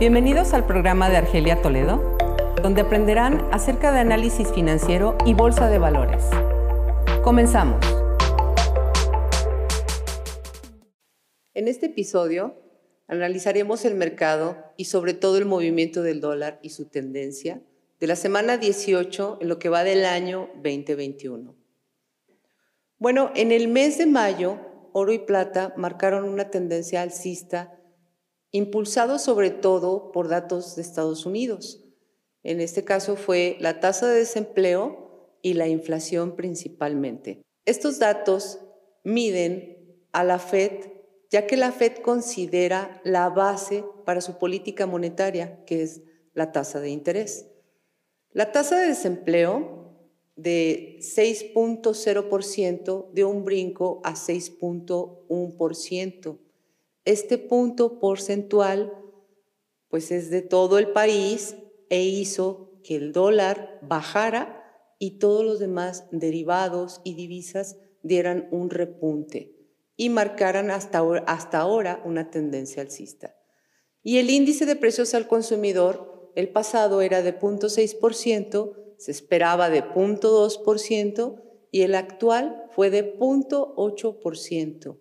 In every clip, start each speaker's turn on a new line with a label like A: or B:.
A: Bienvenidos al programa de Argelia Toledo, donde aprenderán acerca de análisis financiero y bolsa de valores. Comenzamos. En este episodio analizaremos el mercado y sobre todo el movimiento del dólar y su tendencia de la semana 18 en lo que va del año 2021. Bueno, en el mes de mayo, oro y plata marcaron una tendencia alcista impulsado sobre todo por datos de Estados Unidos. En este caso fue la tasa de desempleo y la inflación principalmente. Estos datos miden a la Fed, ya que la Fed considera la base para su política monetaria, que es la tasa de interés. La tasa de desempleo de 6.0% dio un brinco a 6.1% este punto porcentual pues es de todo el país e hizo que el dólar bajara y todos los demás derivados y divisas dieran un repunte y marcaran hasta, hasta ahora una tendencia alcista. Y el índice de precios al consumidor, el pasado era de 0.6%, se esperaba de 0.2% y el actual fue de 0.8%.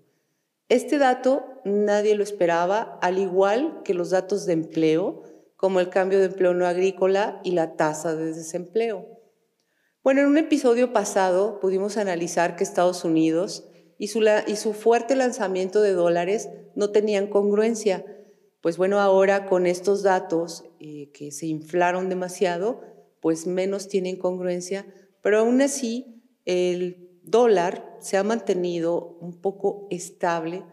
A: Este dato nadie lo esperaba, al igual que los datos de empleo, como el cambio de empleo no agrícola y la tasa de desempleo. Bueno, en un episodio pasado pudimos analizar que Estados Unidos y su, fuerte lanzamiento de dólares no tenían congruencia. Pues bueno, ahora con estos datos eh, que se inflaron demasiado, pues menos tienen congruencia, pero aún así el dólar se ha mantenido un poco estable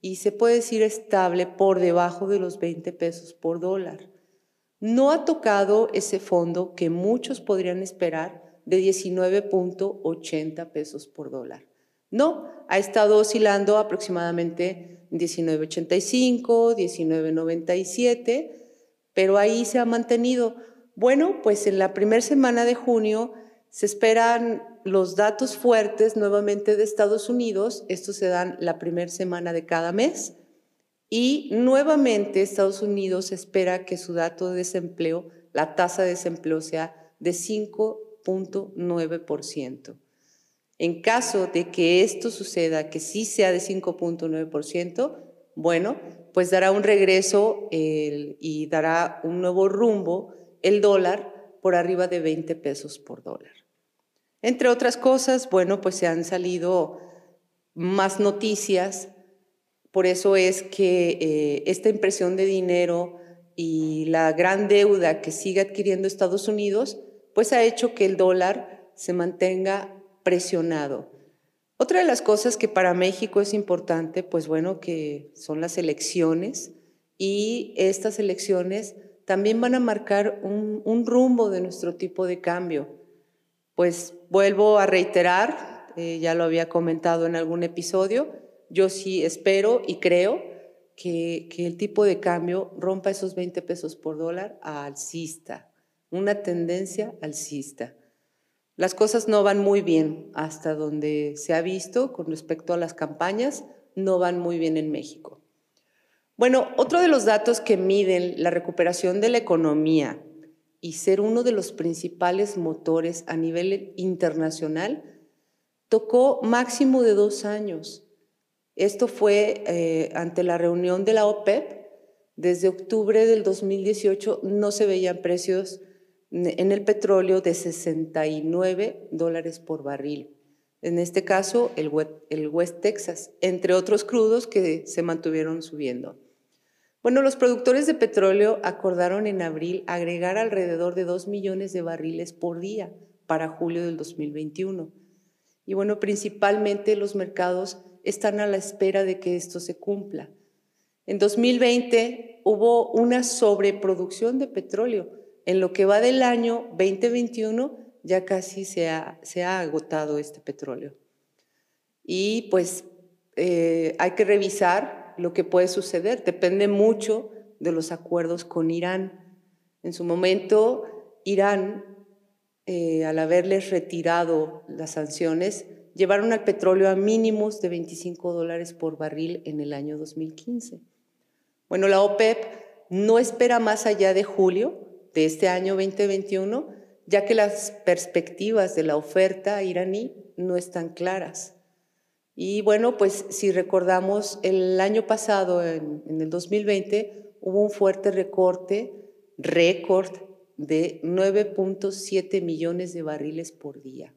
A: y se puede decir estable por debajo de los 20 pesos por dólar. No ha tocado ese fondo que muchos podrían esperar de 19.80 pesos por dólar. No, ha estado oscilando aproximadamente 19.85, 19.97, pero ahí se ha mantenido. Bueno, pues en la primera semana de junio se esperan los datos fuertes nuevamente de Estados Unidos, estos se dan la primera semana de cada mes, y nuevamente Estados Unidos espera que su dato de desempleo, la tasa de desempleo sea de 5.9%. En caso de que esto suceda, que sí sea de 5.9%, bueno, pues dará un regreso y dará un nuevo rumbo el dólar por arriba de 20 pesos por dólar. Entre otras cosas, bueno, pues se han salido más noticias, por eso es que eh, esta impresión de dinero y la gran deuda que sigue adquiriendo Estados Unidos, pues ha hecho que el dólar se mantenga presionado. Otra de las cosas que para México es importante, pues bueno, que son las elecciones. Y estas elecciones también van a marcar un rumbo de nuestro tipo de cambio. Pues vuelvo a reiterar, eh, ya lo había comentado en algún episodio, yo sí espero y creo que, que, el tipo de cambio rompa esos 20 pesos por dólar a alcista, una tendencia alcista. Las cosas no van muy bien hasta donde se ha visto con respecto a las campañas, no van muy bien en México. Bueno, otro de los datos que miden la recuperación de la economía y ser uno de los principales motores a nivel internacional, tocó máximo de dos años. Esto fue eh, ante la reunión de la OPEP. Desde octubre del 2018 no se veían precios en el petróleo de 69 dólares por barril. En este caso, el West Texas, entre otros crudos que se mantuvieron subiendo. Bueno, los productores de petróleo acordaron en abril agregar alrededor de 2 millones de barriles por día para julio del 2021. Y bueno, principalmente los mercados están a la espera de que esto se cumpla. En 2020 hubo una sobreproducción de petróleo. En lo que va del año 2021 ya casi se ha, agotado este petróleo. Y pues eh, hay que revisar lo que puede suceder. Depende mucho de los acuerdos con Irán. En su momento, Irán, eh, al haberles retirado las sanciones, llevaron al petróleo a mínimos de 25 dólares por barril en el año 2015. Bueno, la OPEP no espera más allá de julio de este año 2021, ya que las perspectivas de la oferta iraní no están claras. Y bueno, pues si recordamos, el año pasado, en, el 2020, hubo un fuerte recorte, récord de 9.7 millones de barriles por día.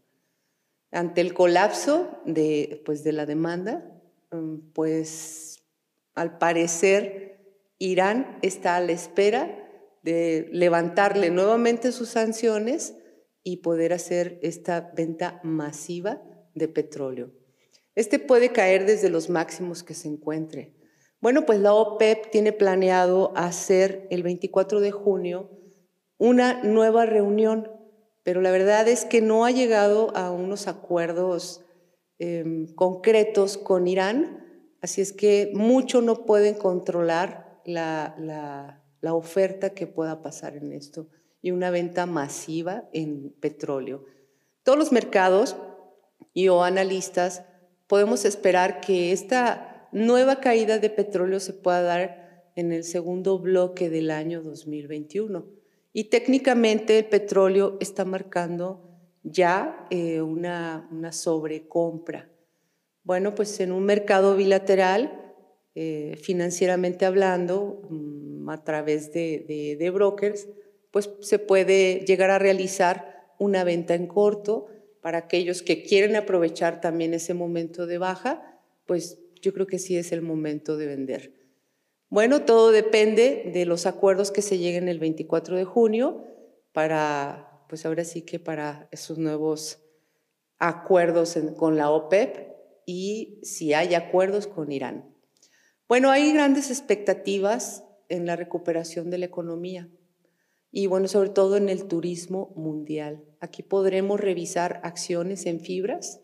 A: Ante el colapso de, pues, de la demanda, mm, pues al parecer Irán está a la espera de levantarle nuevamente sus sanciones y poder hacer esta venta masiva de petróleo. Este puede caer desde los máximos que se encuentre. Bueno, pues la OPEP tiene planeado hacer el 24 de junio una nueva reunión, pero la verdad es que no ha llegado a unos acuerdos em, concretos con Irán, así es que mucho no pueden controlar la, la la oferta que pueda pasar en esto y una venta masiva en petróleo. Todos los mercados y o analistas podemos esperar que esta nueva caída de petróleo se pueda dar en el segundo bloque del año 2021. Y técnicamente el petróleo está marcando ya eh, una, una sobrecompra. Bueno, pues en un mercado bilateral, eh, financieramente hablando, mm, a través de, brokers, pues se puede llegar a realizar una venta en corto para aquellos que quieren aprovechar también ese momento de baja, pues yo creo que sí es el momento de vender. Bueno, todo depende de los acuerdos que se lleguen el 24 de junio para, pues ahora sí que para esos nuevos acuerdos con la OPEP y si hay acuerdos con Irán. Bueno, hay grandes expectativas en la recuperación de la economía y bueno, sobre todo en el turismo mundial. Aquí podremos revisar acciones en fibras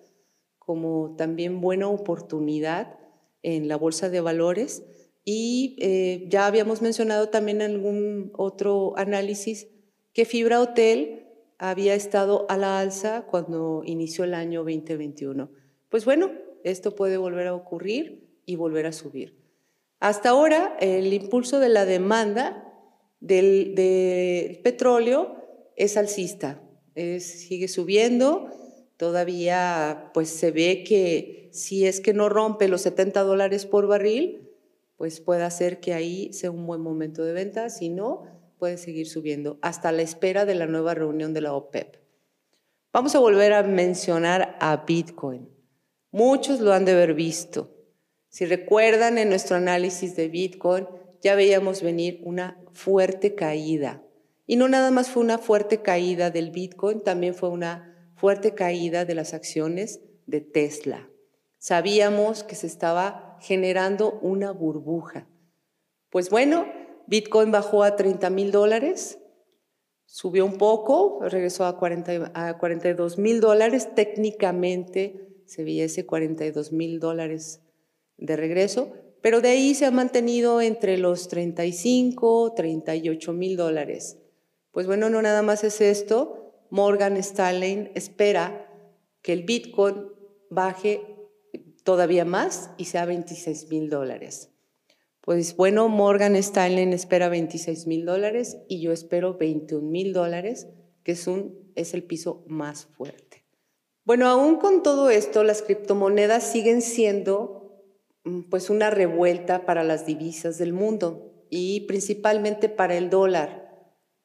A: como también buena oportunidad en la bolsa de valores y eh, ya habíamos mencionado también en algún otro análisis que Fibra Hotel había estado a la alza cuando inició el año 2021. Pues bueno, esto puede volver a ocurrir y volver a subir. Hasta ahora, el impulso de la demanda del, petróleo es alcista, sigue subiendo, todavía pues se ve que si es que no rompe los 70 dólares por barril, pues puede hacer que ahí sea un buen momento de venta, si no, puede seguir subiendo hasta la espera de la nueva reunión de la OPEP. Vamos a volver a mencionar a Bitcoin. Muchos lo han de haber visto. Si recuerdan en nuestro análisis de Bitcoin, ya veíamos venir una fuerte caída. Y no nada más fue una fuerte caída del Bitcoin, también fue una fuerte caída de las acciones de Tesla. Sabíamos que se estaba generando una burbuja. Pues bueno, Bitcoin bajó a 30 mil dólares, subió un poco, regresó a, 40, a 42 mil dólares. Técnicamente se veía ese 42 mil dólares de regreso, pero de ahí se ha mantenido entre los 35, 38 mil dólares. Pues bueno, no nada más es esto. Morgan Stanley espera que el Bitcoin baje todavía más y sea 26 mil dólares. Pues bueno, Morgan Stanley espera 26 mil dólares y yo espero 21 mil dólares, que es, es el piso más fuerte. Bueno, aún con todo esto, las criptomonedas siguen siendo pues una revuelta para las divisas del mundo y principalmente para el dólar.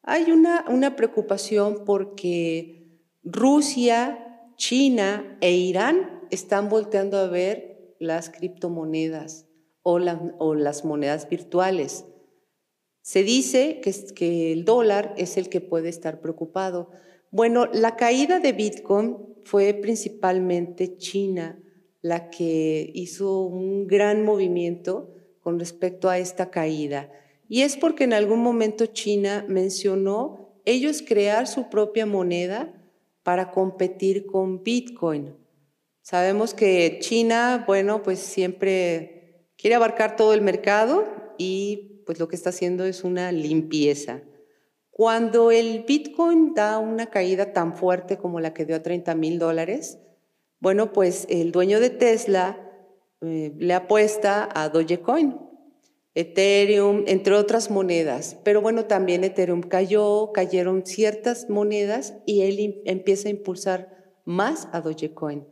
A: Hay una, una preocupación porque Rusia, China e Irán están volteando a ver las criptomonedas o, o las monedas virtuales. Se dice que, que el dólar es el que puede estar preocupado. Bueno, la caída de Bitcoin fue principalmente China la que hizo un gran movimiento con respecto a esta caída. Y es porque en algún momento China mencionó ellos crear su propia moneda para competir con Bitcoin. Sabemos que China, bueno, pues siempre quiere abarcar todo el mercado y pues lo que está haciendo es una limpieza. Cuando el Bitcoin da una caída tan fuerte como la que dio a 30 mil dólares, bueno, pues el dueño de Tesla eh, le apuesta a Dogecoin. Ethereum, entre otras monedas. Pero bueno, también Ethereum cayó, cayeron ciertas monedas y él empieza a impulsar más a Dogecoin.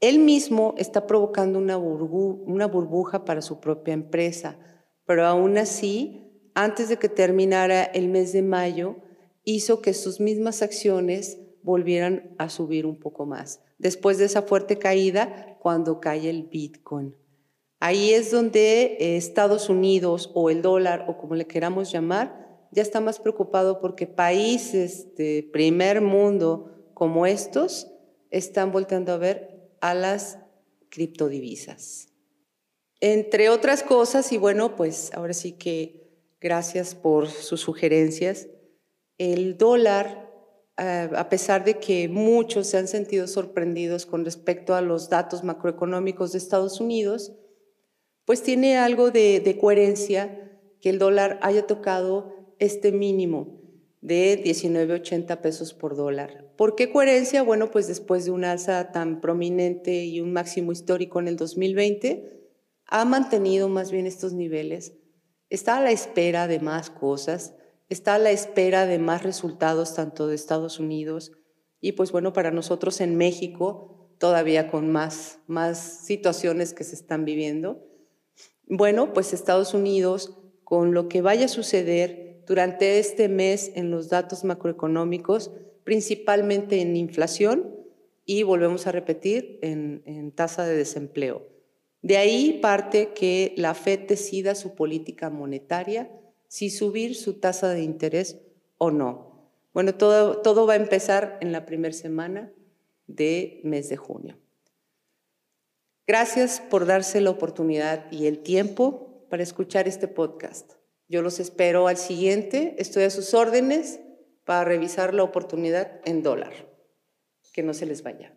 A: Él mismo está provocando una, una burbuja para su propia empresa, pero aún así, antes de que terminara el mes de mayo, hizo que sus mismas acciones volvieran a subir un poco más. Después de esa fuerte caída, cuando cae el Bitcoin. Ahí es donde eh, Estados Unidos o el dólar o como le queramos llamar, ya está más preocupado porque países de primer mundo como estos están volteando a ver a las criptodivisas. Entre otras cosas, y bueno, pues ahora sí que gracias por sus sugerencias, el dólar a pesar de que muchos se han sentido sorprendidos con respecto a los datos macroeconómicos de Estados Unidos, pues tiene algo de, coherencia que el dólar haya tocado este mínimo de 19.80 pesos por dólar. ¿Por qué coherencia? Bueno, pues después de una alza tan prominente y un máximo histórico en el 2020, ha mantenido más bien estos niveles, está a la espera de más cosas, está a la espera de más resultados tanto de Estados Unidos y pues bueno, para nosotros en México todavía con más, más situaciones que se están viviendo. Bueno, pues Estados Unidos, con lo que vaya a suceder durante este mes en los datos macroeconómicos, principalmente en inflación y volvemos a repetir en, en tasa de desempleo. De ahí parte que la FED decida su política monetaria si subir su tasa de interés o no. Bueno, todo, todo va a empezar en la primera semana de mes de junio. Gracias por darse la oportunidad y el tiempo para escuchar este podcast. Yo los espero al siguiente. Estoy a sus órdenes para revisar la oportunidad en dólar. Que no se les vaya.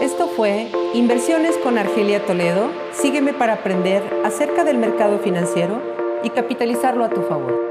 B: Esto fue Inversiones con Argelia Toledo. Sígueme para aprender acerca del mercado financiero y capitalizarlo a tu favor.